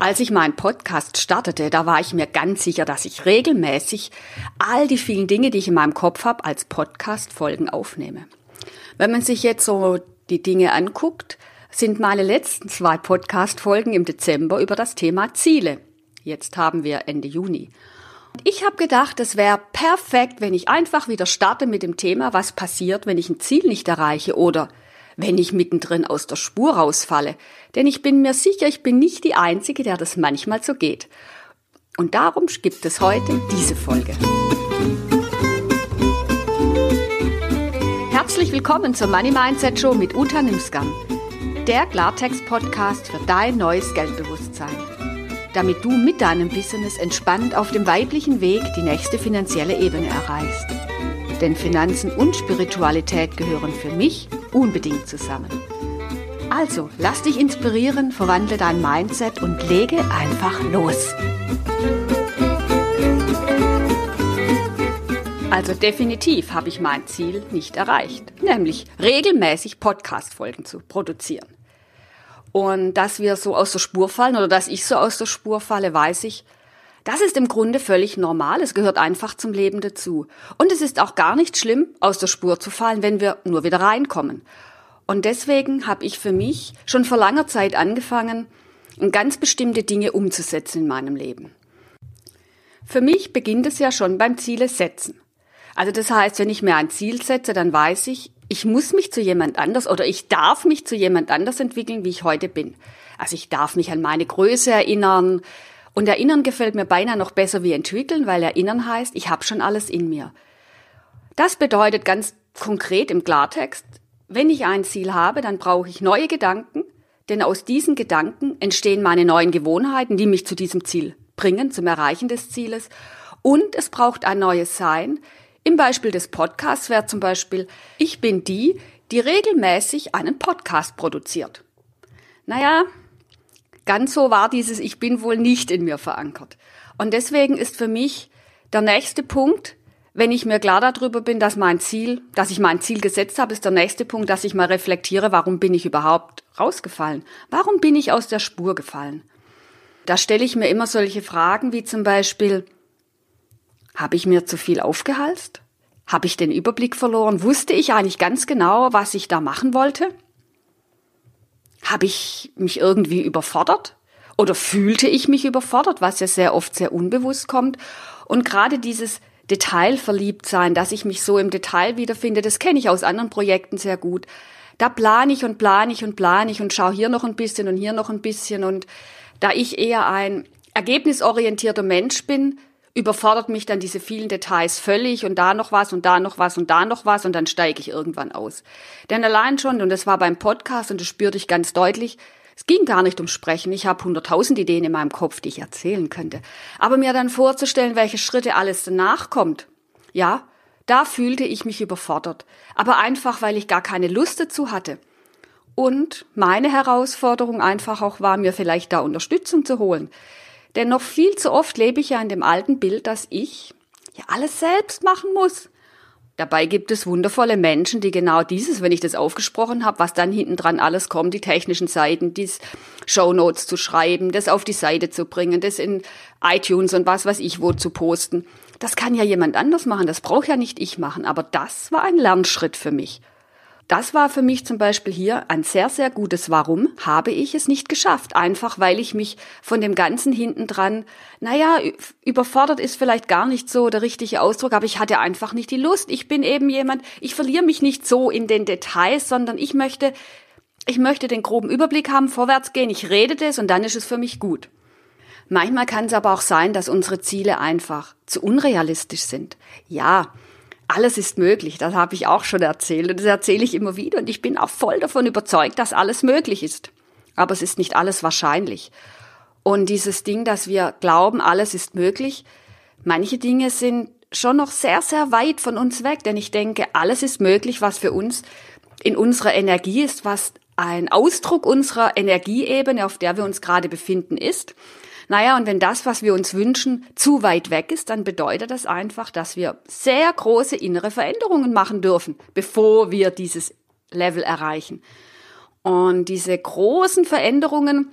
Als ich meinen Podcast startete, da war ich mir ganz sicher, dass ich regelmäßig all die vielen Dinge, die ich in meinem Kopf habe, als Podcast-Folgen aufnehme. Wenn man sich jetzt so die Dinge anguckt, sind meine letzten zwei Podcast-Folgen im Dezember über das Thema Ziele. Jetzt haben wir Ende Juni. Ich habe gedacht, es wäre perfekt, wenn ich einfach wieder starte mit dem Thema, was passiert, wenn ich ein Ziel nicht erreiche oder wenn ich mittendrin aus der Spur rausfalle. Denn ich bin mir sicher, ich bin nicht die Einzige, der das manchmal so geht. Und darum gibt es heute diese Folge. Herzlich willkommen zur Money Mindset Show mit Uta Nimskan, der Klartext-Podcast für dein neues Geldbewusstsein. Damit du mit deinem Business entspannt auf dem weiblichen Weg die nächste finanzielle Ebene erreichst. Denn Finanzen und Spiritualität gehören für mich unbedingt zusammen. Also, lass dich inspirieren, verwandle dein Mindset und lege einfach los. Also definitiv habe ich mein Ziel nicht erreicht, nämlich regelmäßig Podcast-Folgen zu produzieren. Und dass wir so aus der Spur fallen oder dass ich so aus der Spur falle, weiß ich, das ist im Grunde völlig normal. Es gehört einfach zum Leben dazu. Und es ist auch gar nicht schlimm, aus der Spur zu fallen, wenn wir nur wieder reinkommen. Und deswegen habe ich für mich schon vor langer Zeit angefangen, ganz bestimmte Dinge umzusetzen in meinem Leben. Für mich beginnt es ja schon beim Ziele setzen. Also das heißt, wenn ich mir ein Ziel setze, dann weiß ich, ich muss mich zu jemand anders oder ich darf mich zu jemand anders entwickeln, wie ich heute bin. Also ich darf mich an meine Größe erinnern, und erinnern gefällt mir beinahe noch besser wie entwickeln, weil erinnern heißt, ich habe schon alles in mir. Das bedeutet ganz konkret im Klartext, wenn ich ein Ziel habe, dann brauche ich neue Gedanken, denn aus diesen Gedanken entstehen meine neuen Gewohnheiten, die mich zu diesem Ziel bringen, zum Erreichen des Zieles. Und es braucht ein neues Sein. Im Beispiel des Podcasts wäre zum Beispiel, ich bin die, die regelmäßig einen Podcast produziert. Naja, Ganz so war dieses Ich bin wohl nicht in mir verankert. Und deswegen ist für mich der nächste Punkt, wenn ich mir klar darüber bin, dass mein Ziel, dass ich mein Ziel gesetzt habe, ist der nächste Punkt, dass ich mal reflektiere, warum bin ich überhaupt rausgefallen? Warum bin ich aus der Spur gefallen? Da stelle ich mir immer solche Fragen wie zum Beispiel, habe ich mir zu viel aufgehalst? Habe ich den Überblick verloren? Wusste ich eigentlich ganz genau, was ich da machen wollte? Habe ich mich irgendwie überfordert? Oder fühlte ich mich überfordert, was ja sehr oft sehr unbewusst kommt? Und gerade dieses Detailverliebtsein, dass ich mich so im Detail wiederfinde, das kenne ich aus anderen Projekten sehr gut. Da plane ich und plane ich und plane ich und schaue hier noch ein bisschen und hier noch ein bisschen. Und da ich eher ein ergebnisorientierter Mensch bin, überfordert mich dann diese vielen Details völlig und da noch was und da noch was und da noch was und dann steige ich irgendwann aus. Denn allein schon, und das war beim Podcast und das spürte ich ganz deutlich, es ging gar nicht um Sprechen. Ich habe hunderttausend Ideen in meinem Kopf, die ich erzählen könnte. Aber mir dann vorzustellen, welche Schritte alles danach kommt, ja, da fühlte ich mich überfordert. Aber einfach, weil ich gar keine Lust dazu hatte. Und meine Herausforderung einfach auch war, mir vielleicht da Unterstützung zu holen. Denn noch viel zu oft lebe ich ja in dem alten Bild, dass ich ja alles selbst machen muss. Dabei gibt es wundervolle Menschen, die genau dieses, wenn ich das aufgesprochen habe, was dann hinten dran alles kommt, die technischen Seiten, die Shownotes zu schreiben, das auf die Seite zu bringen, das in iTunes und was weiß ich wo zu posten. Das kann ja jemand anders machen, das braucht ja nicht ich machen, aber das war ein Lernschritt für mich. Das war für mich zum Beispiel hier ein sehr, sehr gutes Warum habe ich es nicht geschafft. Einfach weil ich mich von dem Ganzen hinten dran, naja, überfordert ist vielleicht gar nicht so der richtige Ausdruck, aber ich hatte einfach nicht die Lust. Ich bin eben jemand, ich verliere mich nicht so in den Details, sondern ich möchte, ich möchte den groben Überblick haben, vorwärts gehen, ich rede das und dann ist es für mich gut. Manchmal kann es aber auch sein, dass unsere Ziele einfach zu unrealistisch sind. Ja, alles ist möglich, das habe ich auch schon erzählt und das erzähle ich immer wieder und ich bin auch voll davon überzeugt, dass alles möglich ist. Aber es ist nicht alles wahrscheinlich. Und dieses Ding, dass wir glauben, alles ist möglich, manche Dinge sind schon noch sehr, sehr weit von uns weg, denn ich denke, alles ist möglich, was für uns in unserer Energie ist, was ein Ausdruck unserer Energieebene, auf der wir uns gerade befinden, ist. Naja, und wenn das, was wir uns wünschen, zu weit weg ist, dann bedeutet das einfach, dass wir sehr große innere Veränderungen machen dürfen, bevor wir dieses Level erreichen. Und diese großen Veränderungen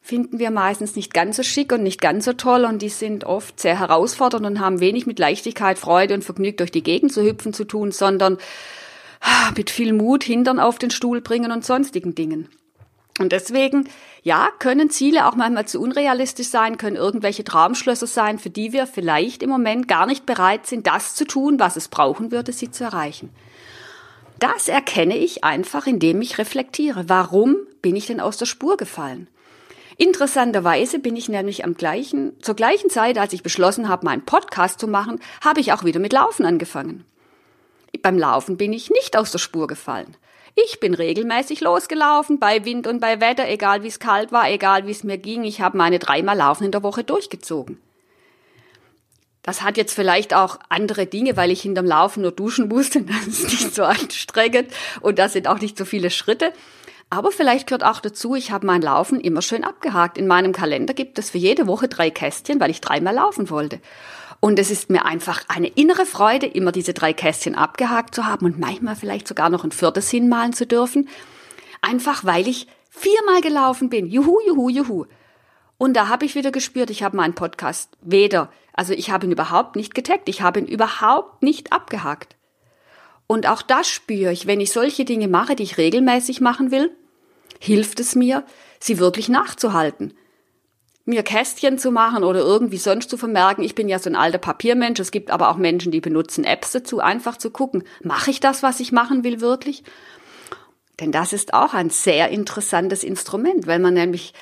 finden wir meistens nicht ganz so schick und nicht ganz so toll und die sind oft sehr herausfordernd und haben wenig mit Leichtigkeit, Freude und Vergnügen durch die Gegend zu hüpfen zu tun, sondern ah, mit viel Mut Hintern auf den Stuhl bringen und sonstigen Dingen. Und deswegen, ja, können Ziele auch manchmal zu unrealistisch sein, können irgendwelche Traumschlösser sein, für die wir vielleicht im Moment gar nicht bereit sind, das zu tun, was es brauchen würde, sie zu erreichen. Das erkenne ich einfach, indem ich reflektiere. Warum bin ich denn aus der Spur gefallen? Interessanterweise bin ich nämlich am gleichen, zur gleichen Zeit, als ich beschlossen habe, meinen Podcast zu machen, habe ich auch wieder mit Laufen angefangen. Beim Laufen bin ich nicht aus der Spur gefallen. Ich bin regelmäßig losgelaufen, bei Wind und bei Wetter, egal wie es kalt war, egal wie es mir ging. Ich habe meine dreimal Laufen in der Woche durchgezogen. Das hat jetzt vielleicht auch andere Dinge, weil ich hinterm Laufen nur duschen musste. Das ist nicht so anstrengend und das sind auch nicht so viele Schritte. Aber vielleicht gehört auch dazu, ich habe mein Laufen immer schön abgehakt. In meinem Kalender gibt es für jede Woche drei Kästchen, weil ich dreimal laufen wollte. Und es ist mir einfach eine innere Freude, immer diese drei Kästchen abgehakt zu haben und manchmal vielleicht sogar noch ein viertes hinmalen zu dürfen. Einfach weil ich viermal gelaufen bin. Juhu, juhu, juhu. Und da habe ich wieder gespürt, ich habe meinen Podcast weder, also ich habe ihn überhaupt nicht getaggt, ich habe ihn überhaupt nicht abgehakt. Und auch das spüre ich, wenn ich solche Dinge mache, die ich regelmäßig machen will, hilft es mir, sie wirklich nachzuhalten mir Kästchen zu machen oder irgendwie sonst zu vermerken. Ich bin ja so ein alter Papiermensch. Es gibt aber auch Menschen, die benutzen Apps dazu, einfach zu gucken, mache ich das, was ich machen will, wirklich? Denn das ist auch ein sehr interessantes Instrument, weil man nämlich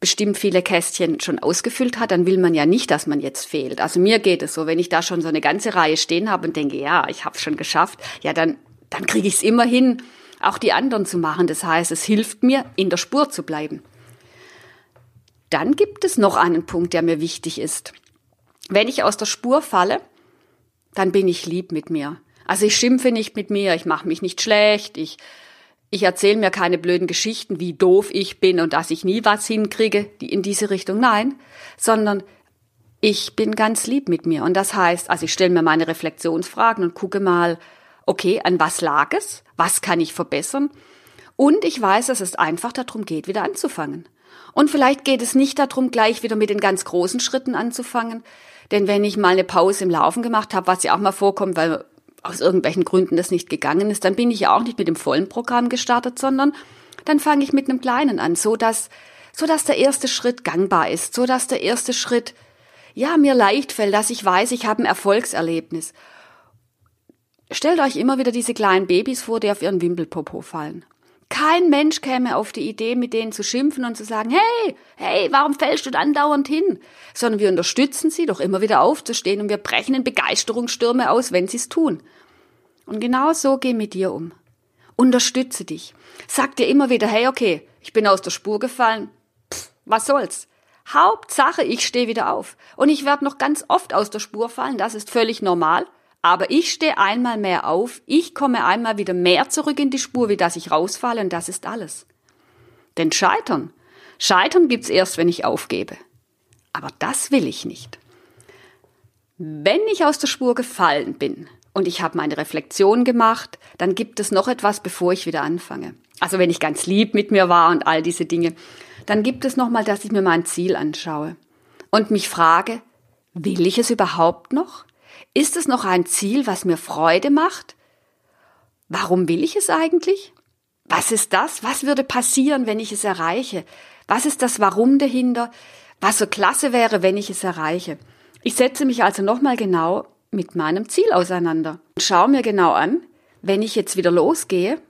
bestimmt viele Kästchen schon ausgefüllt hat, dann will man ja nicht, dass man jetzt fehlt. Also mir geht es so, wenn ich da schon so eine ganze Reihe stehen habe und denke, ja, ich habe es schon geschafft, ja, dann, dann kriege ich es immer hin, auch die anderen zu machen. Das heißt, es hilft mir, in der Spur zu bleiben. Dann gibt es noch einen Punkt, der mir wichtig ist. Wenn ich aus der Spur falle, dann bin ich lieb mit mir. Also ich schimpfe nicht mit mir, ich mache mich nicht schlecht, ich, ich erzähle mir keine blöden Geschichten, wie doof ich bin und dass ich nie was hinkriege, die in diese Richtung. Nein, sondern ich bin ganz lieb mit mir. Und das heißt, also ich stelle mir meine Reflexionsfragen und gucke mal, okay, an was lag es? Was kann ich verbessern? Und ich weiß, dass es einfach darum geht, wieder anzufangen. Und vielleicht geht es nicht darum, gleich wieder mit den ganz großen Schritten anzufangen. Denn wenn ich mal eine Pause im Laufen gemacht habe, was ja auch mal vorkommt, weil aus irgendwelchen Gründen das nicht gegangen ist, dann bin ich ja auch nicht mit dem vollen Programm gestartet, sondern dann fange ich mit einem kleinen an, so dass, so dass der erste Schritt gangbar ist, so dass der erste Schritt, ja, mir leicht fällt, dass ich weiß, ich habe ein Erfolgserlebnis. Stellt euch immer wieder diese kleinen Babys vor, die auf ihren Wimpelpopo fallen. Kein Mensch käme auf die Idee, mit denen zu schimpfen und zu sagen, hey, hey, warum fällst du dann dauernd hin? Sondern wir unterstützen sie, doch immer wieder aufzustehen und wir brechen in Begeisterungsstürme aus, wenn sie es tun. Und genau so geh mit dir um. Unterstütze dich. Sag dir immer wieder, hey, okay, ich bin aus der Spur gefallen. Pff, was soll's? Hauptsache, ich stehe wieder auf. Und ich werde noch ganz oft aus der Spur fallen, das ist völlig normal. Aber ich stehe einmal mehr auf, ich komme einmal wieder mehr zurück in die Spur, wie dass ich rausfalle und das ist alles. Denn Scheitern, Scheitern gibt's erst, wenn ich aufgebe. Aber das will ich nicht. Wenn ich aus der Spur gefallen bin und ich habe meine Reflexion gemacht, dann gibt es noch etwas, bevor ich wieder anfange. Also wenn ich ganz lieb mit mir war und all diese Dinge, dann gibt es noch mal, dass ich mir mein Ziel anschaue und mich frage, will ich es überhaupt noch? Ist es noch ein Ziel, was mir Freude macht? Warum will ich es eigentlich? Was ist das? Was würde passieren, wenn ich es erreiche? Was ist das Warum dahinter? Was so klasse wäre, wenn ich es erreiche? Ich setze mich also nochmal genau mit meinem Ziel auseinander und schaue mir genau an, wenn ich jetzt wieder losgehe,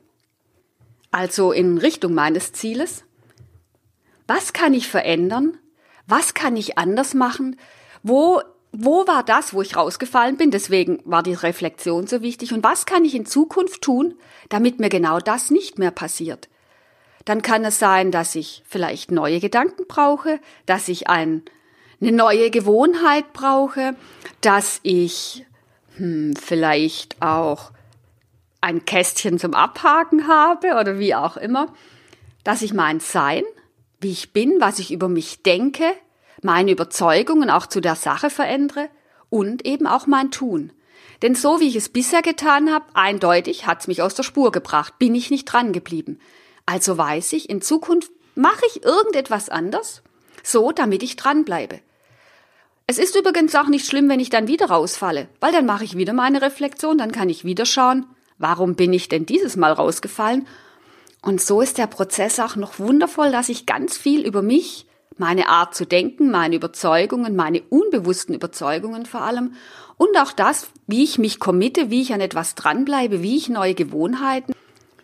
also in Richtung meines Zieles, was kann ich verändern? Was kann ich anders machen? Wo wo war das, wo ich rausgefallen bin? Deswegen war die Reflexion so wichtig. Und was kann ich in Zukunft tun, damit mir genau das nicht mehr passiert? Dann kann es sein, dass ich vielleicht neue Gedanken brauche, dass ich ein, eine neue Gewohnheit brauche, dass ich hm, vielleicht auch ein Kästchen zum Abhaken habe oder wie auch immer, dass ich mein Sein, wie ich bin, was ich über mich denke, meine Überzeugungen auch zu der Sache verändere und eben auch mein Tun. Denn so wie ich es bisher getan habe, eindeutig hat's mich aus der Spur gebracht, bin ich nicht dran geblieben. Also weiß ich, in Zukunft mache ich irgendetwas anders so damit ich dranbleibe. Es ist übrigens auch nicht schlimm, wenn ich dann wieder rausfalle, weil dann mache ich wieder meine Reflexion, dann kann ich wieder schauen, warum bin ich denn dieses Mal rausgefallen? Und so ist der Prozess auch noch wundervoll, dass ich ganz viel über mich, meine Art zu denken, meine Überzeugungen, meine unbewussten Überzeugungen vor allem und auch das, wie ich mich committe, wie ich an etwas dranbleibe, wie ich neue Gewohnheiten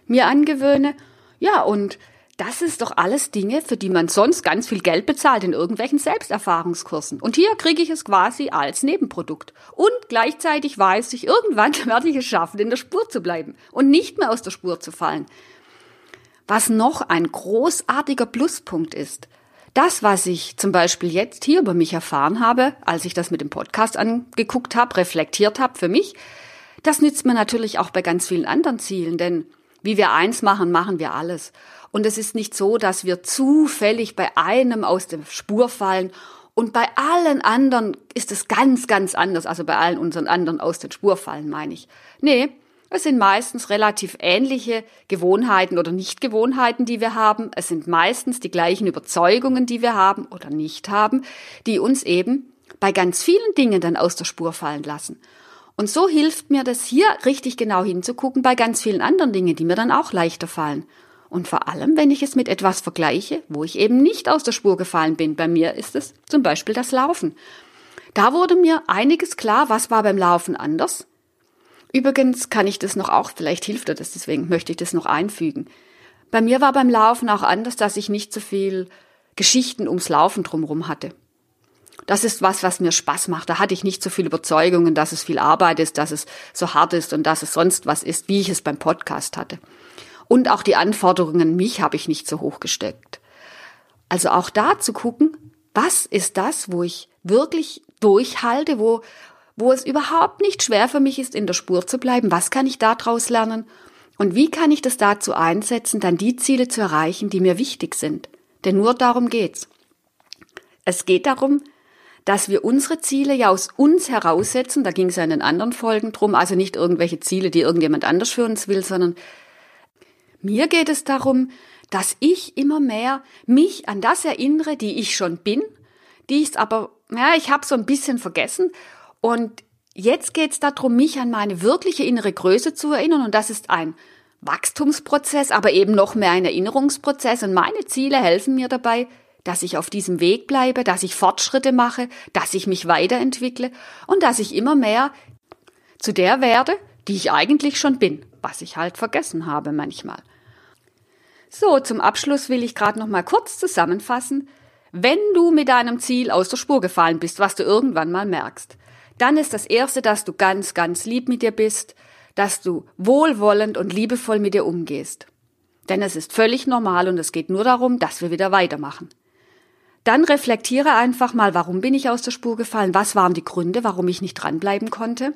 mir angewöhne. Ja, und das ist doch alles Dinge, für die man sonst ganz viel Geld bezahlt in irgendwelchen Selbsterfahrungskursen. Und hier kriege ich es quasi als Nebenprodukt. Und gleichzeitig weiß ich, irgendwann werde ich es schaffen, in der Spur zu bleiben und nicht mehr aus der Spur zu fallen. Was noch ein großartiger Pluspunkt ist, das, was ich zum Beispiel jetzt hier über mich erfahren habe, als ich das mit dem Podcast angeguckt habe, reflektiert habe für mich, das nützt mir natürlich auch bei ganz vielen anderen Zielen, denn wie wir eins machen, machen wir alles. Und es ist nicht so, dass wir zufällig bei einem aus der Spur fallen und bei allen anderen ist es ganz, ganz anders. Also bei allen unseren anderen aus der Spur fallen, meine ich. Nee, es sind meistens relativ ähnliche Gewohnheiten oder Nichtgewohnheiten, die wir haben. Es sind meistens die gleichen Überzeugungen, die wir haben oder nicht haben, die uns eben bei ganz vielen Dingen dann aus der Spur fallen lassen. Und so hilft mir das hier richtig genau hinzugucken bei ganz vielen anderen Dingen, die mir dann auch leichter fallen. Und vor allem, wenn ich es mit etwas vergleiche, wo ich eben nicht aus der Spur gefallen bin. Bei mir ist es zum Beispiel das Laufen. Da wurde mir einiges klar, was war beim Laufen anders. Übrigens kann ich das noch auch, vielleicht hilft dir das, deswegen möchte ich das noch einfügen. Bei mir war beim Laufen auch anders, dass ich nicht so viel Geschichten ums Laufen drumherum hatte. Das ist was, was mir Spaß macht. Da hatte ich nicht so viel Überzeugungen, dass es viel Arbeit ist, dass es so hart ist und dass es sonst was ist, wie ich es beim Podcast hatte. Und auch die Anforderungen mich habe ich nicht so hoch gesteckt. Also auch da zu gucken, was ist das, wo ich wirklich durchhalte, wo, wo es überhaupt nicht schwer für mich ist, in der Spur zu bleiben. Was kann ich daraus lernen? Und wie kann ich das dazu einsetzen, dann die Ziele zu erreichen, die mir wichtig sind? Denn nur darum geht's. Es geht darum, dass wir unsere Ziele ja aus uns heraussetzen. Da ging es ja in den anderen Folgen drum. Also nicht irgendwelche Ziele, die irgendjemand anders für uns will, sondern mir geht es darum, dass ich immer mehr mich an das erinnere, die ich schon bin, die ich aber, ja, ich habe so ein bisschen vergessen. Und jetzt geht es darum, mich an meine wirkliche innere Größe zu erinnern. Und das ist ein Wachstumsprozess, aber eben noch mehr ein Erinnerungsprozess. Und meine Ziele helfen mir dabei, dass ich auf diesem Weg bleibe, dass ich Fortschritte mache, dass ich mich weiterentwickle und dass ich immer mehr zu der werde, die ich eigentlich schon bin, was ich halt vergessen habe manchmal. So, zum Abschluss will ich gerade noch mal kurz zusammenfassen. Wenn du mit deinem Ziel aus der Spur gefallen bist, was du irgendwann mal merkst, dann ist das erste, dass du ganz, ganz lieb mit dir bist, dass du wohlwollend und liebevoll mit dir umgehst. Denn es ist völlig normal und es geht nur darum, dass wir wieder weitermachen. Dann reflektiere einfach mal, warum bin ich aus der Spur gefallen? Was waren die Gründe, warum ich nicht dranbleiben konnte?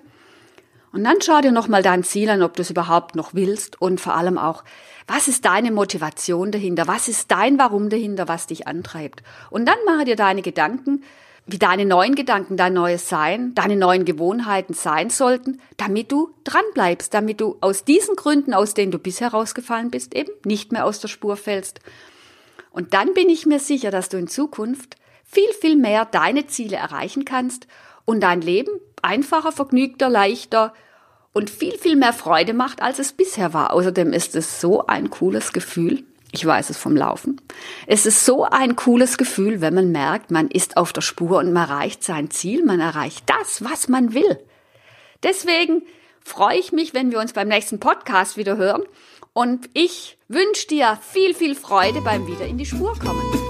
Und dann schau dir nochmal dein Ziel an, ob du es überhaupt noch willst und vor allem auch, was ist deine Motivation dahinter? Was ist dein Warum dahinter, was dich antreibt? Und dann mache dir deine Gedanken, wie deine neuen Gedanken, dein neues Sein, deine neuen Gewohnheiten sein sollten, damit du dranbleibst, damit du aus diesen Gründen, aus denen du bisher rausgefallen bist, eben nicht mehr aus der Spur fällst. Und dann bin ich mir sicher, dass du in Zukunft viel, viel mehr deine Ziele erreichen kannst und dein Leben einfacher, vergnügter, leichter, und viel, viel mehr Freude macht, als es bisher war. Außerdem ist es so ein cooles Gefühl. Ich weiß es vom Laufen. Es ist so ein cooles Gefühl, wenn man merkt, man ist auf der Spur und man erreicht sein Ziel, man erreicht das, was man will. Deswegen freue ich mich, wenn wir uns beim nächsten Podcast wieder hören. Und ich wünsche dir viel, viel Freude beim Wieder in die Spur kommen.